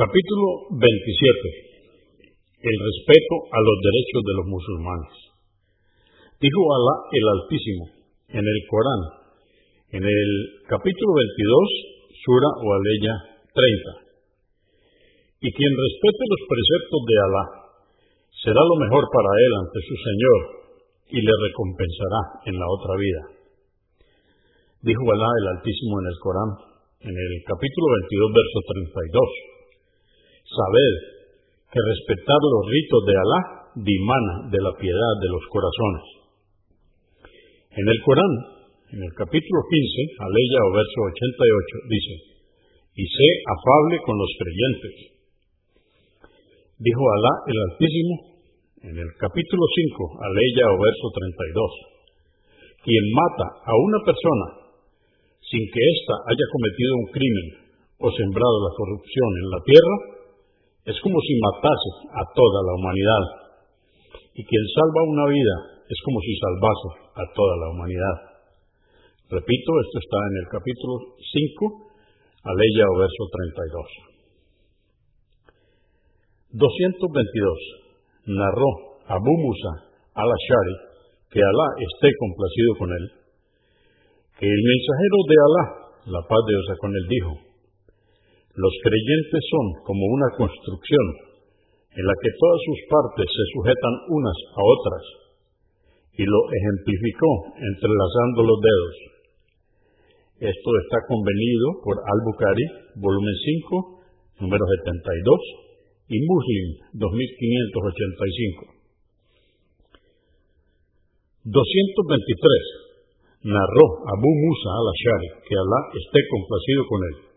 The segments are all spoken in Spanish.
Capítulo 27. El respeto a los derechos de los musulmanes. Dijo Alá el Altísimo en el Corán, en el capítulo 22, Sura o Aleya 30. Y quien respete los preceptos de Alá será lo mejor para él ante su Señor y le recompensará en la otra vida. Dijo Alá el Altísimo en el Corán, en el capítulo 22, verso 32 Sabed que respetar los ritos de Alá dimana de la piedad de los corazones. En el Corán, en el capítulo 15, aleya o verso 88, dice, y sé afable con los creyentes. Dijo Alá el Altísimo en el capítulo 5, aleya o verso 32, quien mata a una persona sin que ésta haya cometido un crimen o sembrado la corrupción en la tierra, es como si matase a toda la humanidad. Y quien salva una vida es como si salvase a toda la humanidad. Repito, esto está en el capítulo 5, aleya o verso 32. 222. Narró Abu Musa al-Ashari, que Alá esté complacido con él, que el mensajero de Alá, la paz de Dios con él, dijo, los creyentes son como una construcción en la que todas sus partes se sujetan unas a otras, y lo ejemplificó entrelazando los dedos. Esto está convenido por Al-Bukhari, volumen 5, número 72, y Muslim, 2585. 223. Narró Abu Musa al-Ashari, que Alá esté complacido con él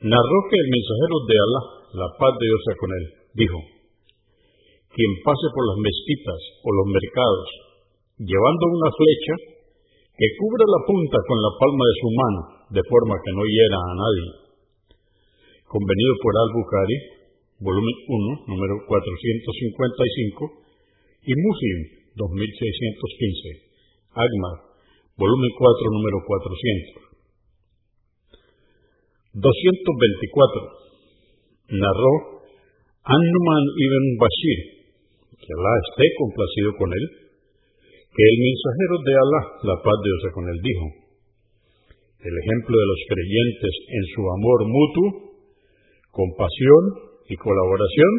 narró que el mensajero de Alá, la paz de Dios sea con él, dijo, quien pase por las mezquitas o los mercados llevando una flecha que cubra la punta con la palma de su mano, de forma que no hiera a nadie. Convenido por Al-Bukhari, volumen 1, número 455, y Muslim, 2615, Agmar, volumen 4, número 400. 224. Narró Annuman ibn Bashir, que Alá esté complacido con él, que el mensajero de Alá, la paz de Dios con él, dijo, el ejemplo de los creyentes en su amor mutuo, compasión y colaboración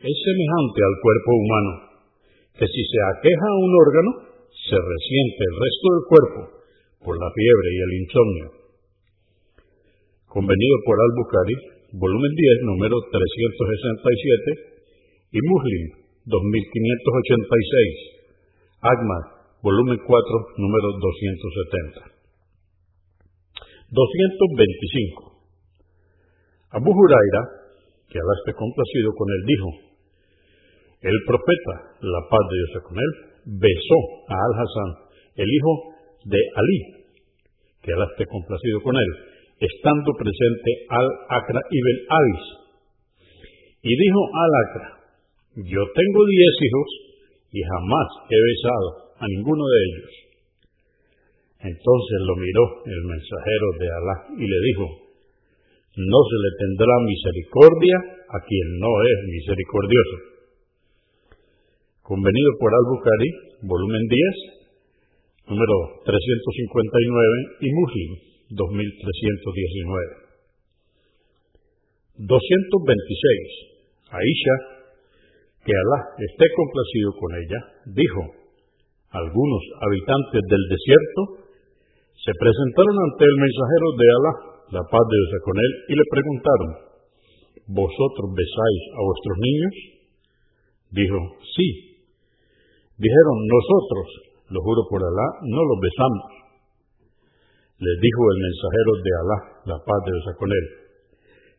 es semejante al cuerpo humano, que si se aqueja un órgano, se resiente el resto del cuerpo por la fiebre y el insomnio convenido por Al-Bukhari, volumen 10, número 367, y Muslim, 2586, Agmar, volumen 4, número 270. 225. Abu Huraira, que Alá esté complacido con él, dijo, el profeta, la paz de Dios con él, besó a Al-Hassan, el hijo de Ali, que Alá esté complacido con él, estando presente Al-Akra ibn Abis. Y dijo Al-Akra, yo tengo diez hijos y jamás he besado a ninguno de ellos. Entonces lo miró el mensajero de Alá y le dijo, no se le tendrá misericordia a quien no es misericordioso. Convenido por Al-Bukhari, volumen 10, número 359 y Muslim, 2319. 226. Aisha, que Alá esté complacido con ella, dijo, algunos habitantes del desierto se presentaron ante el mensajero de Alá, la paz de Dios con él, y le preguntaron, ¿vosotros besáis a vuestros niños? Dijo, sí. Dijeron, nosotros, lo juro por Alá, no los besamos les dijo el mensajero de Alá, la paz de Dios con él,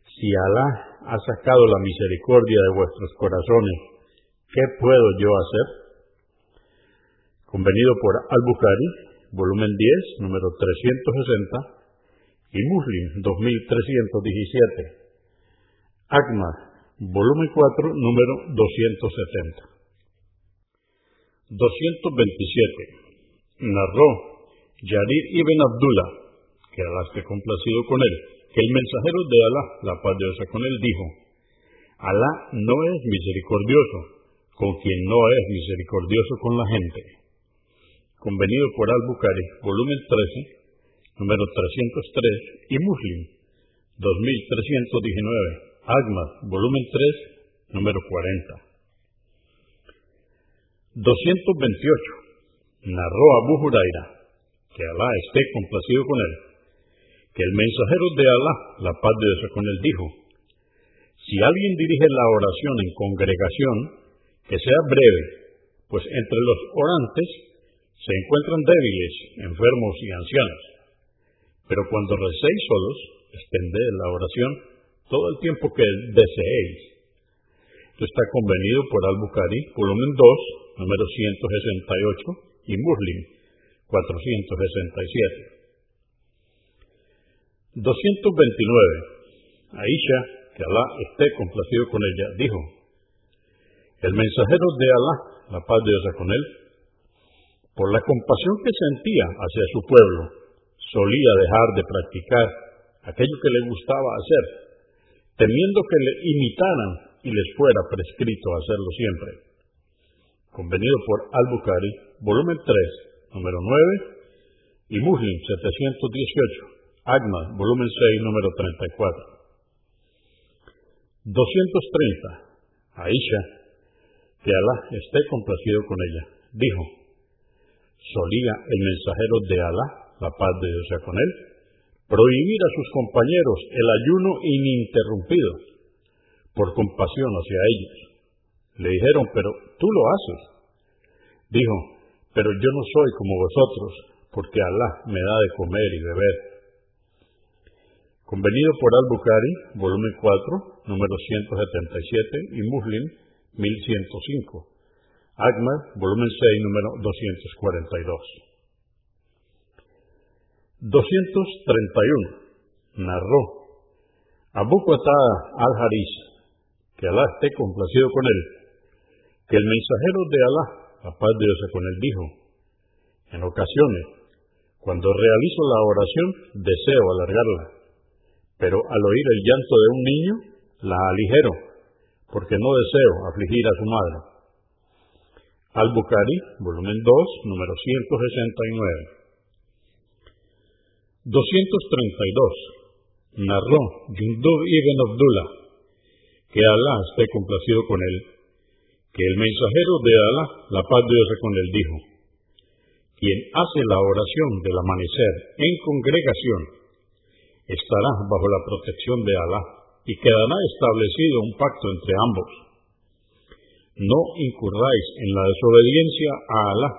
si Alá ha sacado la misericordia de vuestros corazones, ¿qué puedo yo hacer? Convenido por Al-Bukhari, volumen 10, número 360, y Muslim, 2317. Akmar, volumen 4, número 270. 227. Narró Yarir ibn Abdullah, que Alá esté complacido con él, que el mensajero de Alá, la paz de Dios con él, dijo, Alá no es misericordioso con quien no es misericordioso con la gente. Convenido por Al-Bukhari, volumen 13, número 303, y Muslim, 2319, Ahmad, volumen 3, número 40. 228. Narró Abu Huraira, que Alá esté complacido con él, que el mensajero de Alá, la paz de Dios con él, dijo, si alguien dirige la oración en congregación, que sea breve, pues entre los orantes se encuentran débiles, enfermos y ancianos. Pero cuando recéis solos, extended la oración todo el tiempo que deseéis. Esto está convenido por Al-Bukhari, volumen 2, número 168, y Muslim, 467. 229. Aisha, que Alá esté complacido con ella, dijo, el mensajero de Alá, la paz de Dios con él, por la compasión que sentía hacia su pueblo, solía dejar de practicar aquello que le gustaba hacer, temiendo que le imitaran y les fuera prescrito hacerlo siempre. Convenido por Al-Bukhari, volumen 3, número 9, y Muslim 718, Agma, volumen 6, número 34. 230. Aisha, que Alá esté complacido con ella, dijo, solía el mensajero de Alá, la paz de Dios sea con él, prohibir a sus compañeros el ayuno ininterrumpido, por compasión hacia ellos. Le dijeron, pero tú lo haces. Dijo, pero yo no soy como vosotros, porque Alá me da de comer y beber. Convenido por Al-Bukhari, volumen 4, número 177, y Muslim, 1105. Ahmad, volumen 6, número 242. 231. Narró Abu Qatada al-Haris, que Alá esté complacido con él, que el mensajero de Alá, la paz de Dios con él, dijo, en ocasiones, cuando realizo la oración, deseo alargarla pero al oír el llanto de un niño, la aligero, porque no deseo afligir a su madre. Al-Bukhari, volumen 2, número 169. 232. Narró Yundub ibn Abdullah, que Alá esté complacido con él, que el mensajero de Alá, la paz de Dios con él, dijo, quien hace la oración del amanecer en congregación estará bajo la protección de Alá y quedará establecido un pacto entre ambos. No incurráis en la desobediencia a Alá,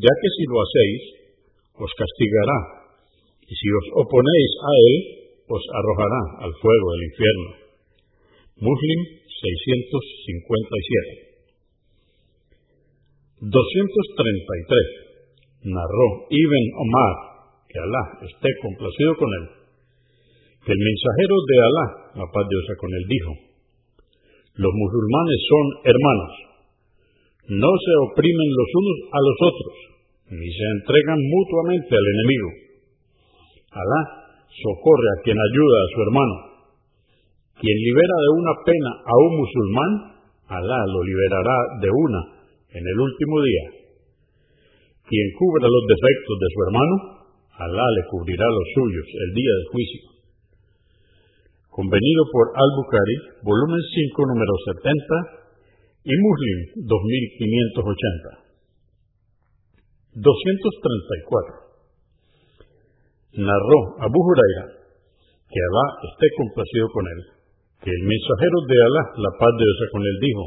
ya que si lo hacéis, os castigará, y si os oponéis a Él, os arrojará al fuego del infierno. Muslim 657. 233. Narró Ibn Omar, que Alá esté complacido con él, que el mensajero de Alá, la paz de con él, dijo, los musulmanes son hermanos, no se oprimen los unos a los otros, ni se entregan mutuamente al enemigo. Alá socorre a quien ayuda a su hermano. Quien libera de una pena a un musulmán, Alá lo liberará de una en el último día. Quien cubra los defectos de su hermano, Alá le cubrirá los suyos el día del juicio convenido por Al-Bukhari, volumen 5, número 70, y Muslim, 2580. 234. Narró Abu Huraira, que Alá esté complacido con él, que el mensajero de Alá, la paz de Dios con él, dijo,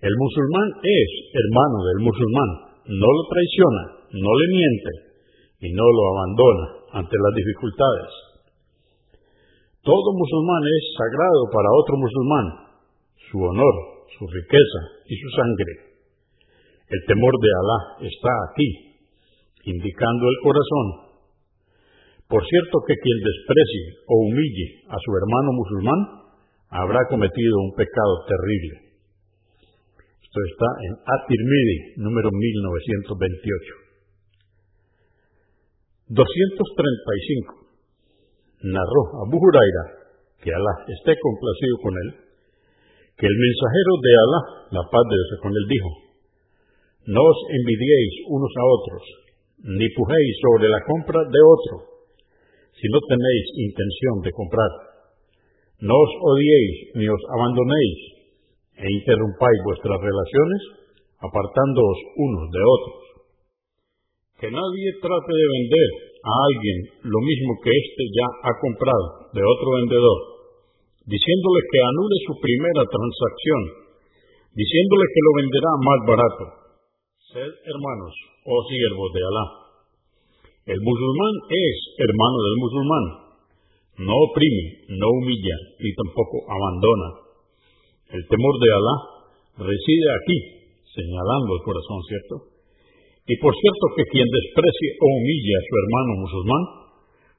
el musulmán es hermano del musulmán, no lo traiciona, no le miente y no lo abandona ante las dificultades todo musulmán es sagrado para otro musulmán, su honor, su riqueza y su sangre. El temor de Alá está aquí, indicando el corazón. Por cierto que quien desprecie o humille a su hermano musulmán habrá cometido un pecado terrible. Esto está en At-Tirmidhi, número 1928. 235. narró Abu Huraira, que Alá esté complacido con él, que el mensajero de Alá, la paz de Dios con él, dijo, no os envidiéis unos a otros, ni pujéis sobre la compra de otro, si no tenéis intención de comprar. No os odiéis ni os abandonéis, e interrumpáis vuestras relaciones, apartándoos unos de otros. Que nadie trate de vender a alguien lo mismo que éste ya ha comprado de otro vendedor, diciéndole que anule su primera transacción, diciéndole que lo venderá más barato. Sed hermanos, oh siervos de Alá. El musulmán es hermano del musulmán. No oprime, no humilla, ni tampoco abandona. El temor de Alá reside aquí, señalando el corazón, ¿cierto? Y por cierto que quien desprecie o humille a su hermano musulmán,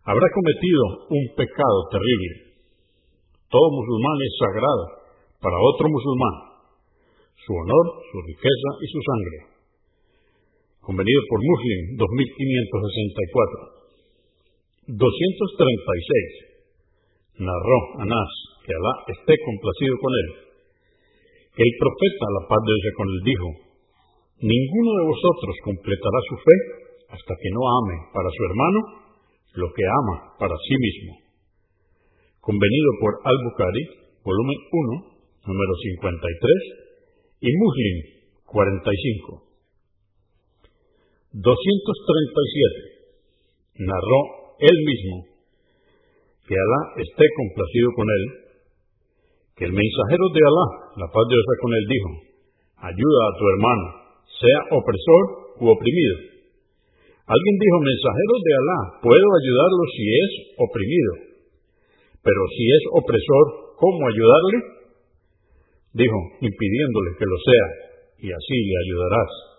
habrá cometido un pecado terrible. Todo musulmán es sagrado para otro musulmán, su honor, su riqueza y su sangre. Convenido por Muslim 2564. 236. Narró Anás, que Alá esté complacido con él, el profeta, la paz de Dios con él, dijo, Ninguno de vosotros completará su fe hasta que no ame para su hermano lo que ama para sí mismo. Convenido por Al-Bukhari, volumen 1, número 53, y Muslim 45. 237. Narró él mismo que Alá esté complacido con él, que el mensajero de Alá, la paz de Dios con él, dijo, ayuda a tu hermano, sea opresor u oprimido. Alguien dijo, mensajero de Alá, puedo ayudarlo si es oprimido, pero si es opresor, ¿cómo ayudarle? Dijo, impidiéndole que lo sea, y así le ayudarás.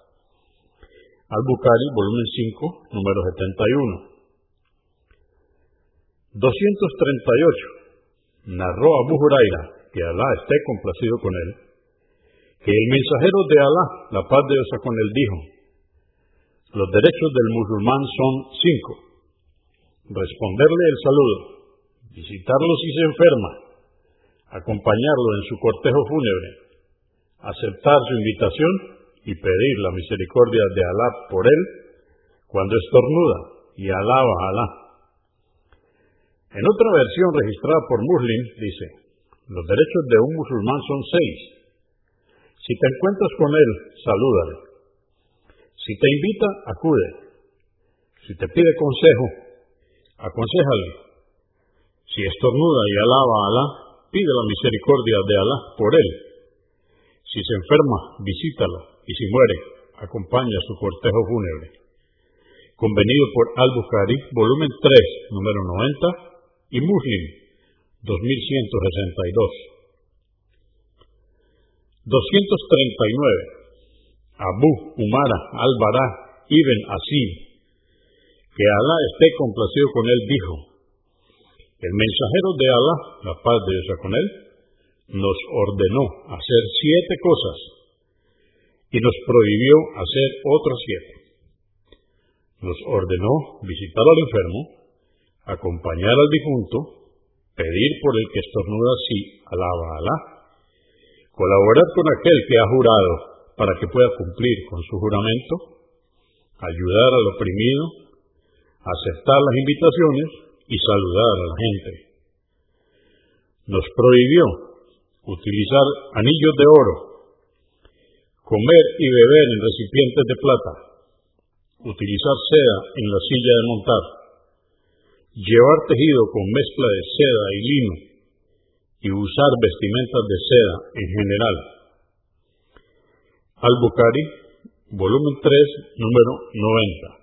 Al-Bukhari, volumen 5, número 71. 238. Narró Abu Huraira, que Alá esté complacido con él, que el mensajero de Alá, la paz de Dios con él, dijo, los derechos del musulmán son cinco. Responderle el saludo, visitarlo si se enferma, acompañarlo en su cortejo fúnebre, aceptar su invitación y pedir la misericordia de Alá por él cuando estornuda y alaba a Alá. En otra versión registrada por Muslim dice, los derechos de un musulmán son seis. Si te encuentras con él, salúdale. Si te invita, acude. Si te pide consejo, aconsejale. Si estornuda y alaba a Alá, pide la misericordia de Alá por él. Si se enferma, visítalo. Y si muere, acompaña su cortejo fúnebre. Convenido por Al-Bukhari, volumen 3, número 90, y Muslim, 2162. 239. Abu Umara al-Bara ibn Asim, que Alá esté complacido con él, dijo, el mensajero de Alá, la paz de Dios con él, nos ordenó hacer siete cosas y nos prohibió hacer otras siete. Nos ordenó visitar al enfermo, acompañar al difunto, pedir por el que estornuda si alaba a Alá, colaborar con aquel que ha jurado para que pueda cumplir con su juramento, ayudar al oprimido, aceptar las invitaciones y saludar a la gente. Nos prohibió utilizar anillos de oro, comer y beber en recipientes de plata, utilizar seda en la silla de montar, llevar tejido con mezcla de seda y lino y usar vestimentas de seda en general. Al-Bukhari, volumen 3, número 90.